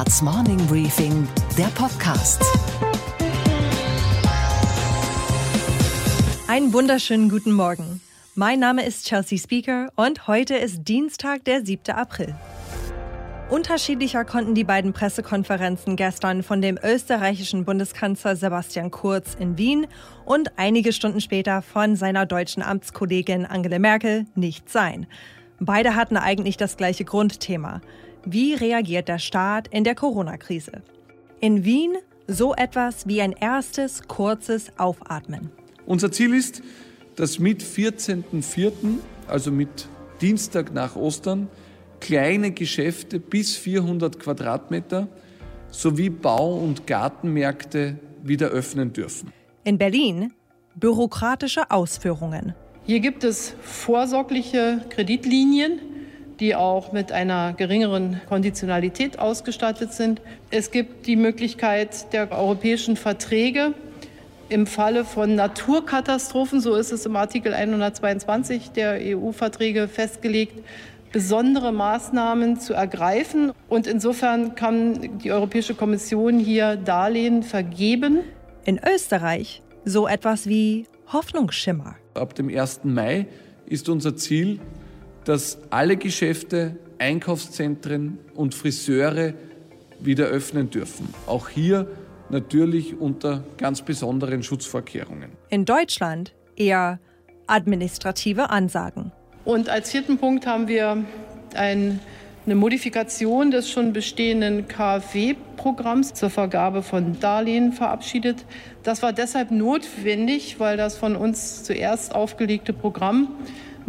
Handelsblatts Morning Briefing, der Podcast. Einen wunderschönen guten Morgen. Mein Name ist Chelsea Speaker und heute ist Dienstag, der 7. April. Unterschiedlicher konnten die beiden Pressekonferenzen gestern von dem österreichischen Bundeskanzler Sebastian Kurz in Wien und einige Stunden später von seiner deutschen Amtskollegin Angela Merkel nicht sein. Beide hatten eigentlich das gleiche Grundthema. Wie reagiert der Staat in der Corona-Krise? In Wien so etwas wie ein erstes kurzes Aufatmen. Unser Ziel ist, dass mit 14.04., also mit Dienstag nach Ostern, kleine Geschäfte bis 400 Quadratmeter sowie Bau- und Gartenmärkte wieder öffnen dürfen. In Berlin bürokratische Ausführungen. Hier gibt es vorsorgliche Kreditlinien, die auch mit einer geringeren Konditionalität ausgestattet sind. Es gibt die Möglichkeit der europäischen Verträge im Falle von Naturkatastrophen, so ist es im Artikel 122 der EU-Verträge festgelegt, besondere Maßnahmen zu ergreifen. Und insofern kann die Europäische Kommission hier Darlehen vergeben. In Österreich so etwas wie Hoffnungsschimmer. Ab dem 1. Mai ist unser Ziel, dass alle Geschäfte, Einkaufszentren und Friseure wieder öffnen dürfen. Auch hier natürlich unter ganz besonderen Schutzvorkehrungen. In Deutschland eher administrative Ansagen. Und als vierten Punkt haben wir ein, eine Modifikation des schon bestehenden KfW-Programms zur Vergabe von Darlehen verabschiedet. Das war deshalb notwendig, weil das von uns zuerst aufgelegte Programm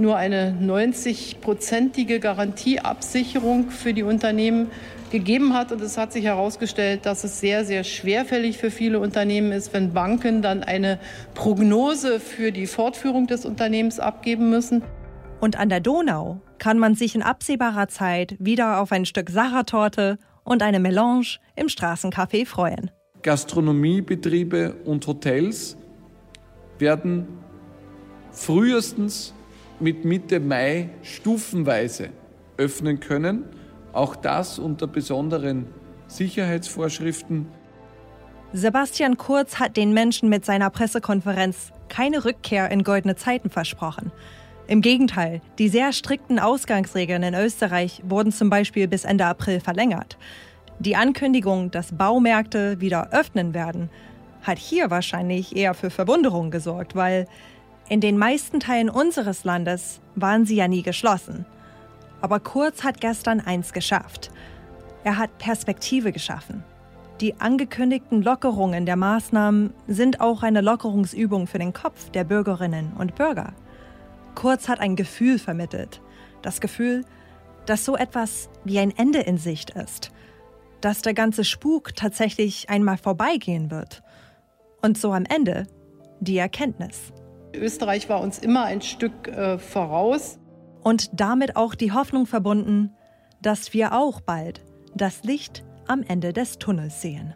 nur eine 90-prozentige Garantieabsicherung für die Unternehmen gegeben hat. Und es hat sich herausgestellt, dass es sehr, sehr schwerfällig für viele Unternehmen ist, wenn Banken dann eine Prognose für die Fortführung des Unternehmens abgeben müssen. Und an der Donau kann man sich in absehbarer Zeit wieder auf ein Stück Sachertorte und eine Melange im Straßencafé freuen. Gastronomiebetriebe und Hotels werden frühestens mit Mitte Mai stufenweise öffnen können. Auch das unter besonderen Sicherheitsvorschriften. Sebastian Kurz hat den Menschen mit seiner Pressekonferenz keine Rückkehr in goldene Zeiten versprochen. Im Gegenteil, die sehr strikten Ausgangsregeln in Österreich wurden zum Beispiel bis Ende April verlängert. Die Ankündigung, dass Baumärkte wieder öffnen werden, hat hier wahrscheinlich eher für Verwunderung gesorgt, weil in den meisten Teilen unseres Landes waren sie ja nie geschlossen. Aber Kurz hat gestern eins geschafft. Er hat Perspektive geschaffen. Die angekündigten Lockerungen der Maßnahmen sind auch eine Lockerungsübung für den Kopf der Bürgerinnen und Bürger. Kurz hat ein Gefühl vermittelt. Das Gefühl, dass so etwas wie ein Ende in Sicht ist. Dass der ganze Spuk tatsächlich einmal vorbeigehen wird. Und so am Ende die Erkenntnis. Österreich war uns immer ein Stück äh, voraus. Und damit auch die Hoffnung verbunden, dass wir auch bald das Licht am Ende des Tunnels sehen.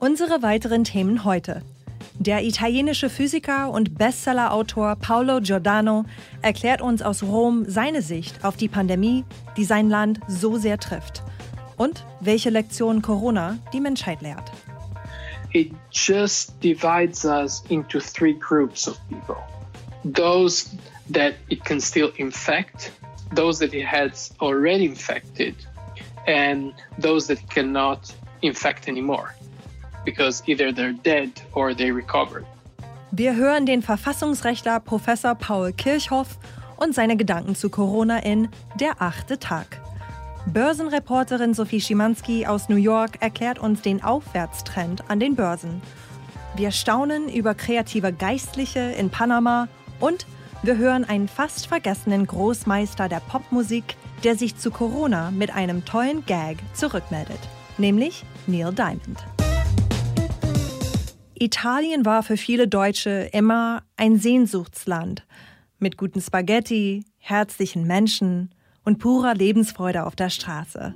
Unsere weiteren Themen heute. Der italienische Physiker und Bestsellerautor Paolo Giordano erklärt uns aus Rom seine Sicht auf die Pandemie, die sein Land so sehr trifft. Und welche Lektion Corona die Menschheit lehrt. It just divides us into three groups of people those that it can still infect, those that it has already infected, and those that cannot infect anymore because either they're dead or they recovered. Wir hören den Verfassungsrechtler Professor Paul Kirchhoff und seine Gedanken zu Corona in Der achte Tag. Börsenreporterin Sophie Schimanski aus New York erklärt uns den Aufwärtstrend an den Börsen. Wir staunen über kreative Geistliche in Panama und wir hören einen fast vergessenen Großmeister der Popmusik, der sich zu Corona mit einem tollen Gag zurückmeldet, nämlich Neil Diamond. Italien war für viele Deutsche immer ein Sehnsuchtsland mit guten Spaghetti, herzlichen Menschen und purer Lebensfreude auf der Straße.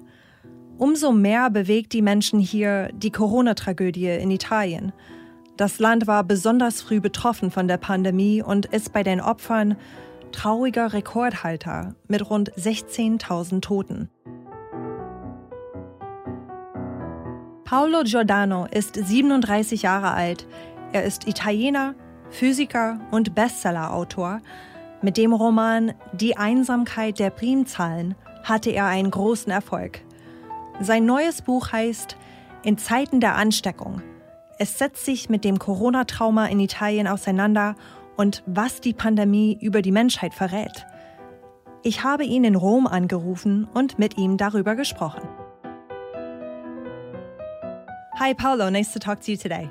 Umso mehr bewegt die Menschen hier die Corona-Tragödie in Italien. Das Land war besonders früh betroffen von der Pandemie und ist bei den Opfern trauriger Rekordhalter mit rund 16.000 Toten. Paolo Giordano ist 37 Jahre alt. Er ist Italiener, Physiker und Bestsellerautor. Mit dem Roman Die Einsamkeit der Primzahlen hatte er einen großen Erfolg. Sein neues Buch heißt In Zeiten der Ansteckung. Es setzt sich mit dem Corona-Trauma in Italien auseinander und was die Pandemie über die Menschheit verrät. Ich habe ihn in Rom angerufen und mit ihm darüber gesprochen. Hi, Paolo. Nice to talk to you today.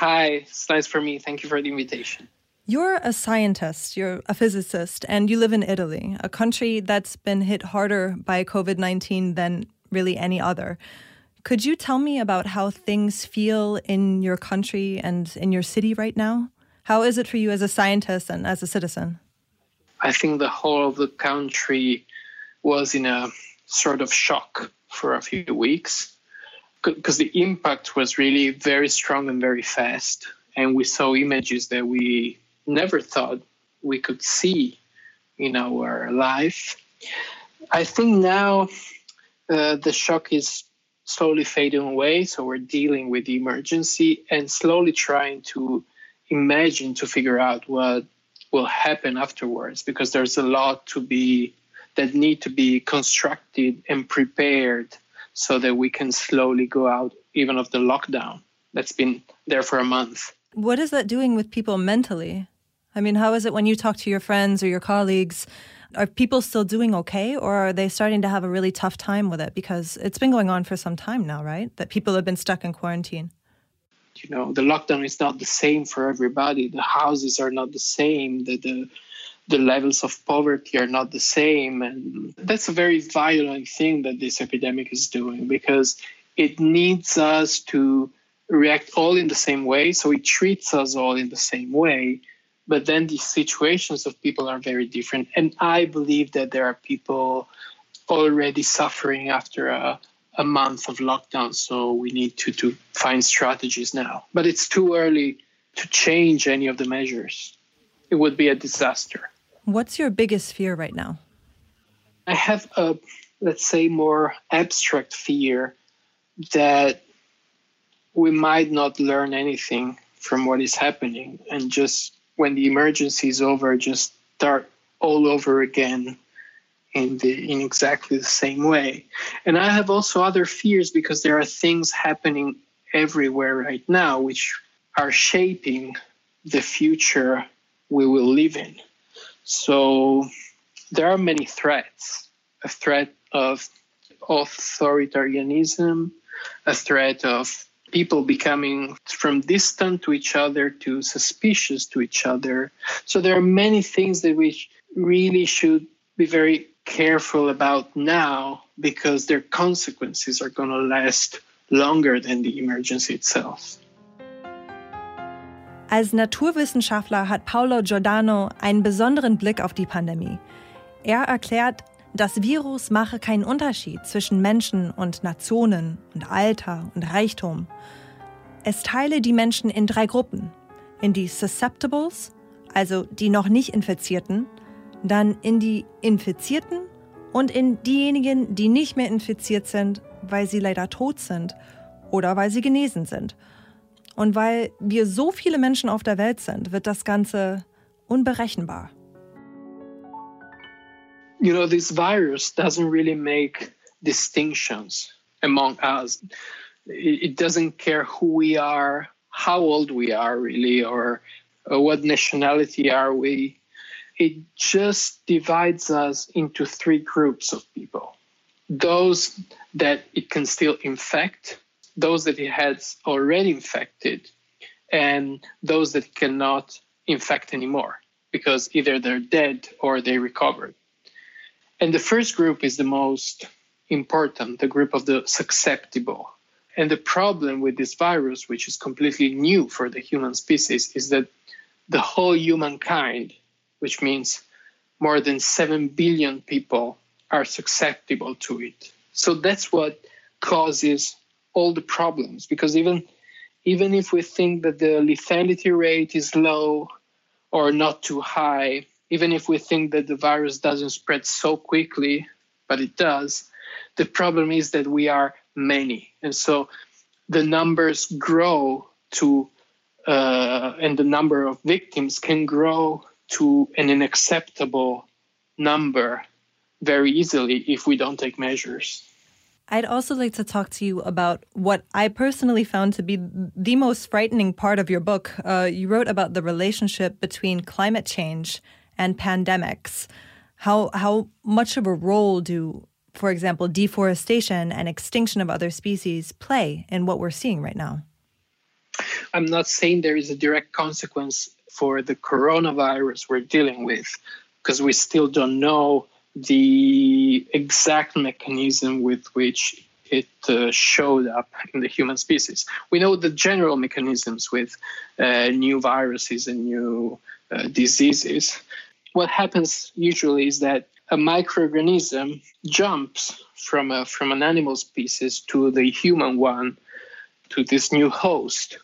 Hi, it's nice for me. Thank you for the invitation. You're a scientist, you're a physicist, and you live in Italy, a country that's been hit harder by COVID 19 than really any other. Could you tell me about how things feel in your country and in your city right now? How is it for you as a scientist and as a citizen? I think the whole of the country was in a sort of shock for a few weeks because the impact was really very strong and very fast. And we saw images that we never thought we could see in our life. I think now uh, the shock is slowly fading away. So we're dealing with the emergency and slowly trying to imagine to figure out what will happen afterwards because there's a lot to be that need to be constructed and prepared so that we can slowly go out even of the lockdown that's been there for a month. What is that doing with people mentally? I mean, how is it when you talk to your friends or your colleagues? Are people still doing okay, or are they starting to have a really tough time with it? Because it's been going on for some time now, right? That people have been stuck in quarantine. You know, the lockdown is not the same for everybody. The houses are not the same. The, the the levels of poverty are not the same. And that's a very violent thing that this epidemic is doing because it needs us to react all in the same way. So it treats us all in the same way. But then the situations of people are very different. And I believe that there are people already suffering after a, a month of lockdown. So we need to, to find strategies now. But it's too early to change any of the measures. It would be a disaster. What's your biggest fear right now? I have a, let's say, more abstract fear that we might not learn anything from what is happening and just when the emergency is over, just start all over again in the in exactly the same way. And I have also other fears because there are things happening everywhere right now which are shaping the future we will live in. So there are many threats a threat of authoritarianism, a threat of people becoming from distant to each other to suspicious to each other. So there are many things that we really should be very careful about now because their consequences are going to last longer than the emergency itself. Als Naturwissenschaftler hat Paolo Giordano einen besonderen Blick auf die Pandemie. Er erklärt, das Virus mache keinen Unterschied zwischen Menschen und Nationen und Alter und Reichtum. Es teile die Menschen in drei Gruppen. In die Susceptibles, also die noch nicht Infizierten, dann in die Infizierten und in diejenigen, die nicht mehr infiziert sind, weil sie leider tot sind oder weil sie genesen sind. Und weil wir so viele Menschen auf der Welt sind, wird das Ganze unberechenbar. You know, this virus doesn't really make distinctions among us. It doesn't care who we are, how old we are, really, or, what nationality are we. It just divides us into three groups of people those that it can still infect, those that it has already infected and those that cannot infect anymore because either they're dead or they recovered. And the first group is the most important, the group of the susceptible. And the problem with this virus, which is completely new for the human species, is that the whole humankind, which means more than 7 billion people, are susceptible to it. So that's what causes all the problems because even even if we think that the lethality rate is low or not too high even if we think that the virus doesn't spread so quickly, but it does, the problem is that we are many. And so the numbers grow to, uh, and the number of victims can grow to an unacceptable number very easily if we don't take measures. I'd also like to talk to you about what I personally found to be the most frightening part of your book. Uh, you wrote about the relationship between climate change and pandemics. How how much of a role do, for example, deforestation and extinction of other species play in what we're seeing right now? I'm not saying there is a direct consequence for the coronavirus we're dealing with, because we still don't know the exact mechanism with which it uh, showed up in the human species. We know the general mechanisms with uh, new viruses and new uh, diseases. What happens usually is that a microorganism jumps from a, from an animal species to the human one, to this new host,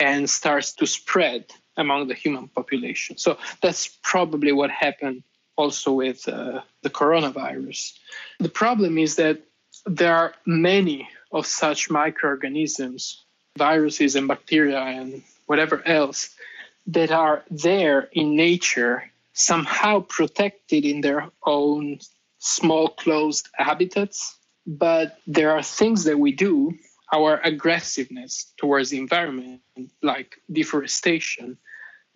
and starts to spread among the human population. So that's probably what happened also with uh, the coronavirus. The problem is that there are many of such microorganisms, viruses and bacteria and whatever else, that are there in nature, somehow protected in their own small closed habitats. But there are things that we do, our aggressiveness towards the environment, like deforestation,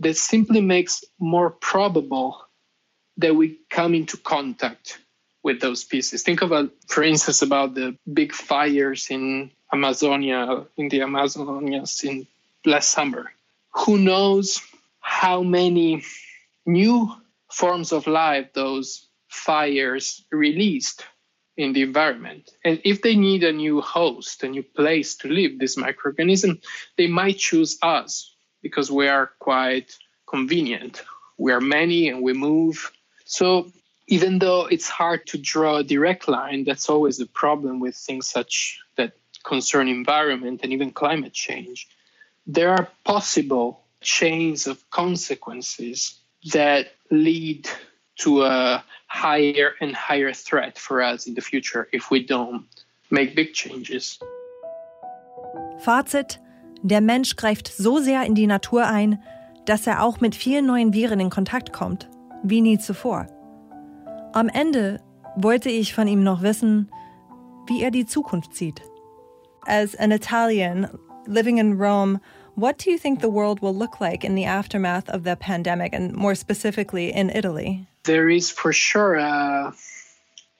that simply makes more probable that we come into contact with those species. Think about, for instance, about the big fires in Amazonia, in the Amazonias in last summer. Who knows how many new forms of life those fires released in the environment. And if they need a new host, a new place to live, this microorganism, they might choose us because we are quite convenient. We are many and we move so even though it's hard to draw a direct line, that's always the problem with things such that concern environment and even climate change. There are possible chains of consequences that lead to a higher and higher threat for us in the future if we don't make big changes. Fazit: Der Mensch greift so sehr in die Natur ein, dass er auch mit vielen neuen Viren in Kontakt kommt. wie nie zuvor. Am Ende wollte ich von ihm noch wissen, wie er die Zukunft sieht. As an Italian living in Rome, what do you think the world will look like in the aftermath of the pandemic and more specifically in Italy? There is for sure a,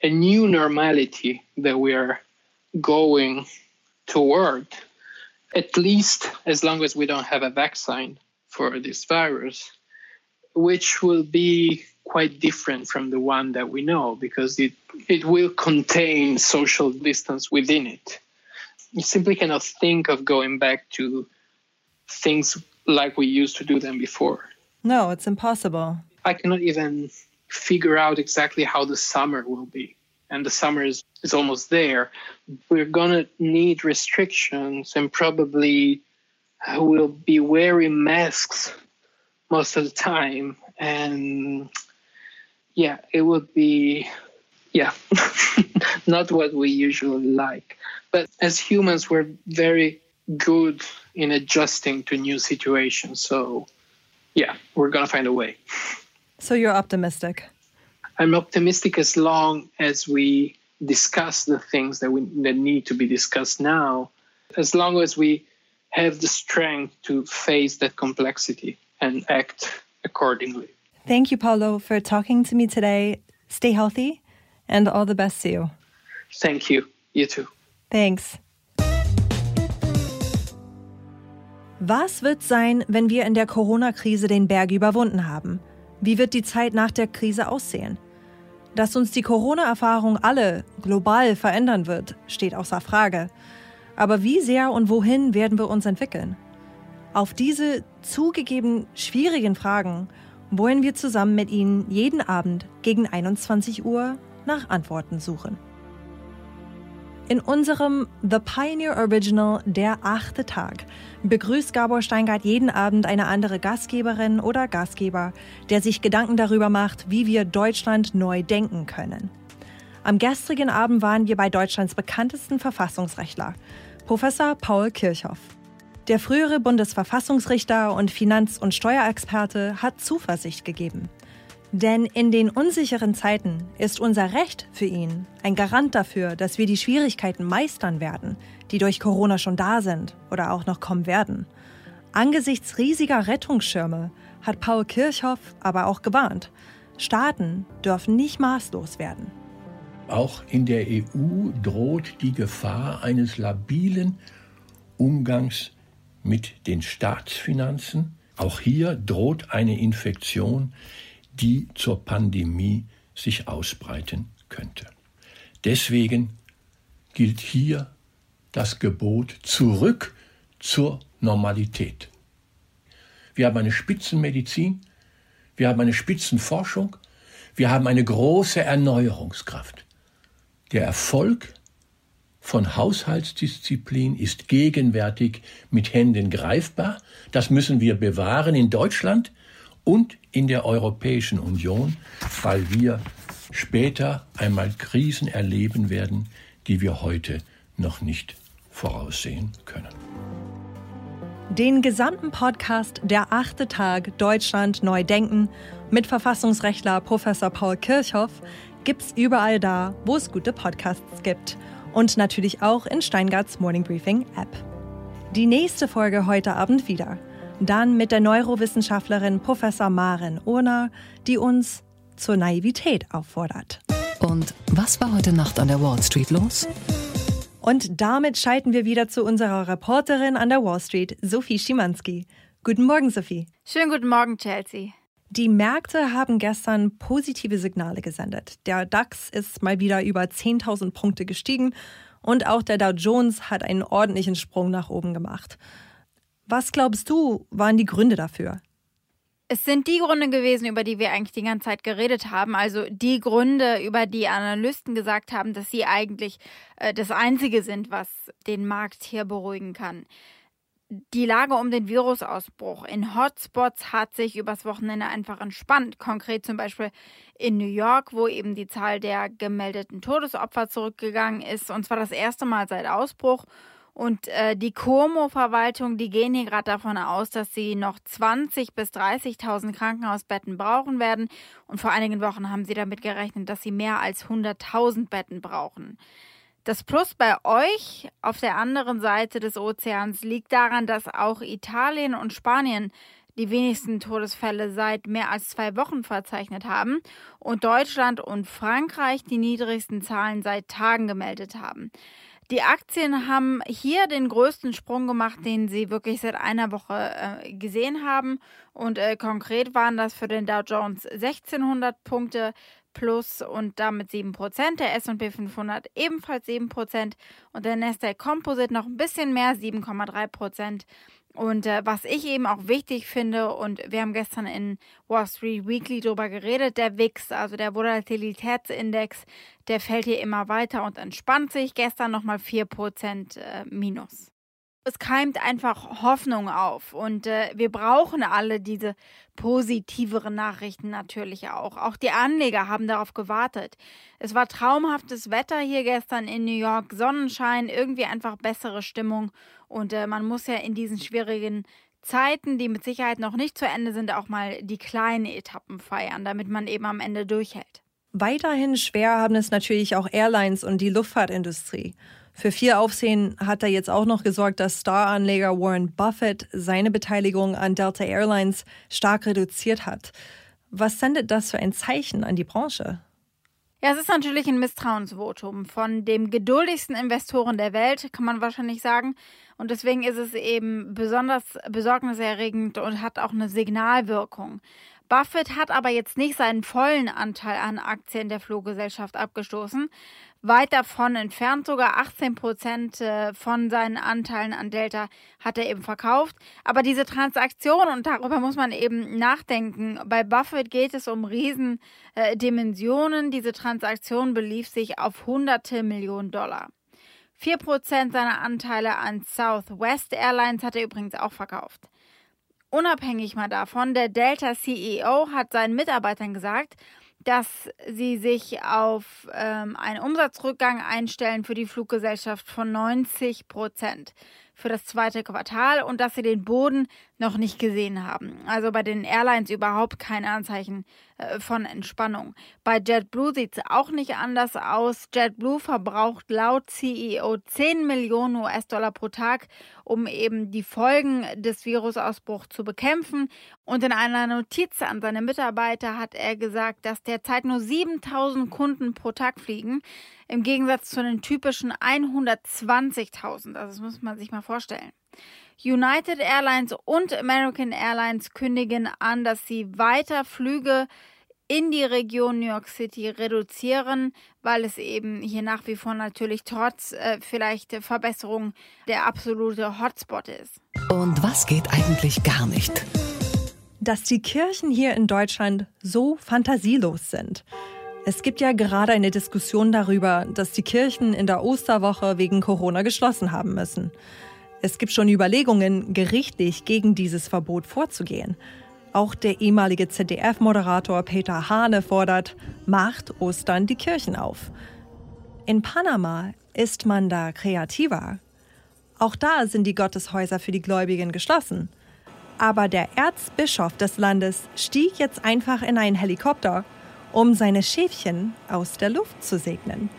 a new normality that we are going toward, at least as long as we don't have a vaccine for this virus which will be quite different from the one that we know because it, it will contain social distance within it. You simply cannot think of going back to things like we used to do them before. No, it's impossible. I cannot even figure out exactly how the summer will be. And the summer is, is almost there. We're going to need restrictions and probably we'll be wearing masks most of the time and yeah it would be yeah not what we usually like but as humans we're very good in adjusting to new situations so yeah we're gonna find a way so you're optimistic i'm optimistic as long as we discuss the things that we that need to be discussed now as long as we have the strength to face that complexity and act accordingly. Thank you, Paulo, for talking to me today. Stay healthy and all the best to you. Thank you. You too. Thanks. Was wird sein, wenn wir in der Corona-Krise den Berg überwunden haben? Wie wird die Zeit nach der Krise aussehen? Dass uns die Corona-Erfahrung alle global verändern wird, steht außer Frage. Aber wie sehr und wohin werden wir uns entwickeln? Auf diese zugegeben schwierigen Fragen wollen wir zusammen mit Ihnen jeden Abend gegen 21 Uhr nach Antworten suchen. In unserem The Pioneer Original Der achte Tag begrüßt Gabor Steingart jeden Abend eine andere Gastgeberin oder Gastgeber, der sich Gedanken darüber macht, wie wir Deutschland neu denken können. Am gestrigen Abend waren wir bei Deutschlands bekanntesten Verfassungsrechtler, Professor Paul Kirchhoff. Der frühere Bundesverfassungsrichter und Finanz- und Steuerexperte hat Zuversicht gegeben. Denn in den unsicheren Zeiten ist unser Recht für ihn ein Garant dafür, dass wir die Schwierigkeiten meistern werden, die durch Corona schon da sind oder auch noch kommen werden. Angesichts riesiger Rettungsschirme hat Paul Kirchhoff aber auch gewarnt, Staaten dürfen nicht maßlos werden. Auch in der EU droht die Gefahr eines labilen Umgangs mit den Staatsfinanzen. Auch hier droht eine Infektion, die zur Pandemie sich ausbreiten könnte. Deswegen gilt hier das Gebot zurück zur Normalität. Wir haben eine Spitzenmedizin, wir haben eine Spitzenforschung, wir haben eine große Erneuerungskraft. Der Erfolg von Haushaltsdisziplin ist gegenwärtig mit Händen greifbar. Das müssen wir bewahren in Deutschland und in der Europäischen Union, weil wir später einmal Krisen erleben werden, die wir heute noch nicht voraussehen können. Den gesamten Podcast Der achte Tag Deutschland neu denken mit Verfassungsrechtler Professor Paul Kirchhoff gibt's überall da, wo es gute Podcasts gibt. Und natürlich auch in Steingarts Morning Briefing App. Die nächste Folge heute Abend wieder. Dann mit der Neurowissenschaftlerin Professor Maren Ohner, die uns zur Naivität auffordert. Und was war heute Nacht an der Wall Street los? Und damit schalten wir wieder zu unserer Reporterin an der Wall Street, Sophie Schimanski. Guten Morgen, Sophie. Schönen guten Morgen, Chelsea. Die Märkte haben gestern positive Signale gesendet. Der DAX ist mal wieder über 10.000 Punkte gestiegen und auch der Dow Jones hat einen ordentlichen Sprung nach oben gemacht. Was glaubst du, waren die Gründe dafür? Es sind die Gründe gewesen, über die wir eigentlich die ganze Zeit geredet haben. Also die Gründe, über die Analysten gesagt haben, dass sie eigentlich äh, das Einzige sind, was den Markt hier beruhigen kann. Die Lage um den Virusausbruch in Hotspots hat sich übers Wochenende einfach entspannt. Konkret zum Beispiel in New York, wo eben die Zahl der gemeldeten Todesopfer zurückgegangen ist. Und zwar das erste Mal seit Ausbruch. Und äh, die Como-Verwaltung, die gehen hier gerade davon aus, dass sie noch 20.000 bis 30.000 Krankenhausbetten brauchen werden. Und vor einigen Wochen haben sie damit gerechnet, dass sie mehr als 100.000 Betten brauchen. Das Plus bei euch auf der anderen Seite des Ozeans liegt daran, dass auch Italien und Spanien die wenigsten Todesfälle seit mehr als zwei Wochen verzeichnet haben und Deutschland und Frankreich die niedrigsten Zahlen seit Tagen gemeldet haben. Die Aktien haben hier den größten Sprung gemacht, den sie wirklich seit einer Woche äh, gesehen haben. Und äh, konkret waren das für den Dow Jones 1600 Punkte plus und damit 7%. Der S&P 500 ebenfalls 7% und der Nasdaq Composite noch ein bisschen mehr, 7,3%. Und äh, was ich eben auch wichtig finde, und wir haben gestern in Wall Street Weekly darüber geredet, der WIX, also der Volatilitätsindex, der fällt hier immer weiter und entspannt sich. Gestern nochmal 4% äh, minus es keimt einfach Hoffnung auf und äh, wir brauchen alle diese positiveren Nachrichten natürlich auch. Auch die Anleger haben darauf gewartet. Es war traumhaftes Wetter hier gestern in New York, Sonnenschein, irgendwie einfach bessere Stimmung und äh, man muss ja in diesen schwierigen Zeiten, die mit Sicherheit noch nicht zu Ende sind, auch mal die kleinen Etappen feiern, damit man eben am Ende durchhält. Weiterhin schwer haben es natürlich auch Airlines und die Luftfahrtindustrie. Für viel Aufsehen hat er jetzt auch noch gesorgt, dass Star-Anleger Warren Buffett seine Beteiligung an Delta Airlines stark reduziert hat. Was sendet das für ein Zeichen an die Branche? Ja, es ist natürlich ein Misstrauensvotum von dem geduldigsten Investoren der Welt, kann man wahrscheinlich sagen. Und deswegen ist es eben besonders besorgniserregend und hat auch eine Signalwirkung. Buffett hat aber jetzt nicht seinen vollen Anteil an Aktien der Fluggesellschaft abgestoßen, weit davon entfernt. Sogar 18 Prozent äh, von seinen Anteilen an Delta hat er eben verkauft. Aber diese Transaktion, und darüber muss man eben nachdenken, bei Buffett geht es um Riesendimensionen. Äh, diese Transaktion belief sich auf hunderte Millionen Dollar. 4% seiner Anteile an Southwest Airlines hat er übrigens auch verkauft. Unabhängig mal davon, der Delta CEO hat seinen Mitarbeitern gesagt, dass sie sich auf ähm, einen Umsatzrückgang einstellen für die Fluggesellschaft von 90 Prozent für das zweite Quartal und dass sie den Boden noch nicht gesehen haben. Also bei den Airlines überhaupt keine Anzeichen äh, von Entspannung. Bei JetBlue sieht es auch nicht anders aus. JetBlue verbraucht laut CEO 10 Millionen US-Dollar pro Tag, um eben die Folgen des Virusausbruchs zu bekämpfen. Und in einer Notiz an seine Mitarbeiter hat er gesagt, dass derzeit nur 7000 Kunden pro Tag fliegen im Gegensatz zu den typischen 120.000. Also das muss man sich mal vorstellen. United Airlines und American Airlines kündigen an, dass sie weiter Flüge in die Region New York City reduzieren, weil es eben hier nach wie vor natürlich trotz äh, vielleicht Verbesserung der absolute Hotspot ist. Und was geht eigentlich gar nicht? Dass die Kirchen hier in Deutschland so fantasielos sind. Es gibt ja gerade eine Diskussion darüber, dass die Kirchen in der Osterwoche wegen Corona geschlossen haben müssen. Es gibt schon Überlegungen, gerichtlich gegen dieses Verbot vorzugehen. Auch der ehemalige ZDF-Moderator Peter Hane fordert, macht Ostern die Kirchen auf. In Panama ist man da kreativer. Auch da sind die Gotteshäuser für die Gläubigen geschlossen. Aber der Erzbischof des Landes stieg jetzt einfach in einen Helikopter um seine Schäfchen aus der Luft zu segnen.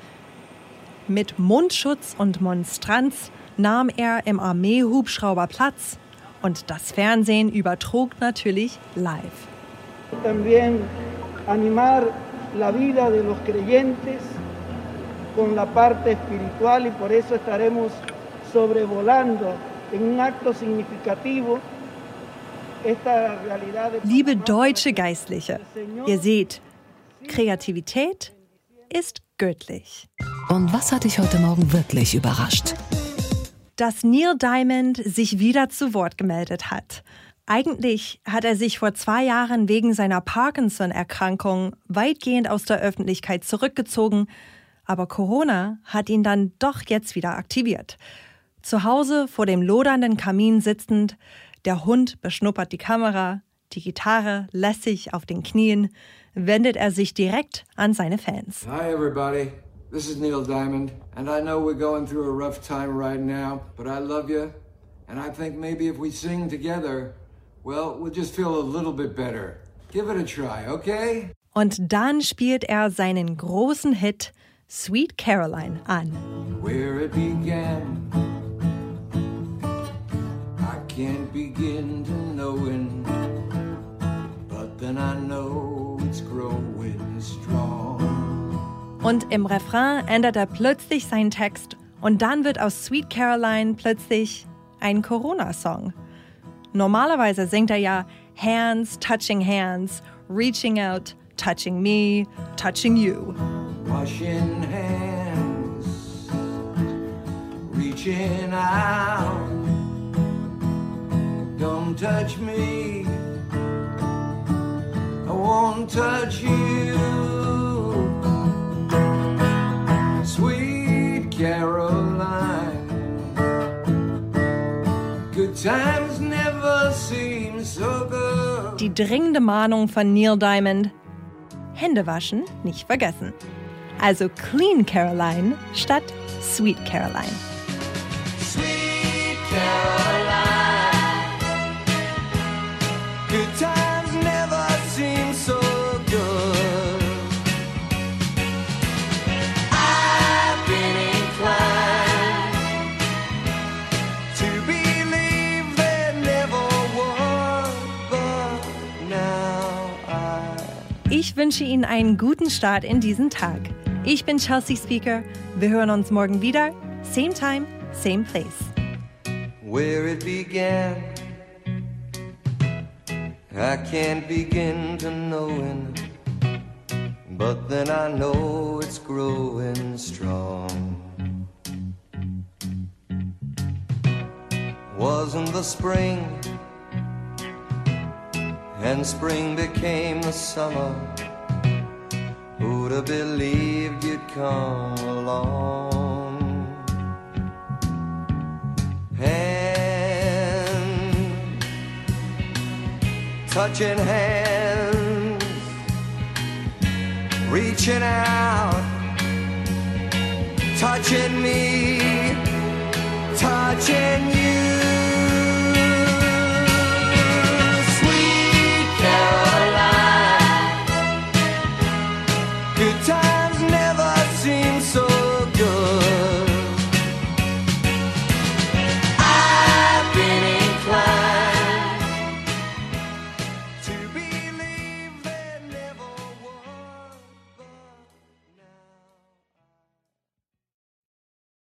Mit Mundschutz und Monstranz nahm er im Armeehubschrauber Platz und das Fernsehen übertrug natürlich live. También animar la vida de los creyentes con la parte espiritual y por eso estaremos sobrevolando en un acto significativo Liebe deutsche Geistliche, ihr seht, Kreativität ist göttlich. Und was hat dich heute Morgen wirklich überrascht? Dass Neil Diamond sich wieder zu Wort gemeldet hat. Eigentlich hat er sich vor zwei Jahren wegen seiner Parkinson-Erkrankung weitgehend aus der Öffentlichkeit zurückgezogen, aber Corona hat ihn dann doch jetzt wieder aktiviert. Zu Hause vor dem lodernden Kamin sitzend, der Hund beschnuppert die Kamera, die Gitarre lässig auf den Knien, wendet er sich direkt an seine Fans. Hi everybody. This is Neil Diamond and I know we're going through a rough time right now, but I love you and I think maybe if we sing together, well, we'll just feel a little bit better. Give it a try, okay? Und dann spielt er seinen großen Hit Sweet Caroline an. Where it began, I can't begin to know it, but then I know und im Refrain ändert er plötzlich seinen Text und dann wird aus Sweet Caroline plötzlich ein Corona-Song. Normalerweise singt er ja Hands, touching hands, reaching out, touching me, touching you. Washing hands, reaching out, don't touch me won't touch you. Sweet Caroline, good times never seem so good. Die dringende Mahnung von Neil Diamond: Hände waschen, nicht vergessen. Also Clean Caroline statt Sweet Caroline. Wünsche Ihnen einen guten Start in diesen Tag. Ich bin Chelsea Speaker. Wir hören uns morgen wieder. Same time, same place. Where it began, I can't begin to know it, but then I know it's growing strong. Wasn't the spring, and spring became the summer Who'd have believed you'd come along? Hands, touching hands, reaching out, touching me, touching you.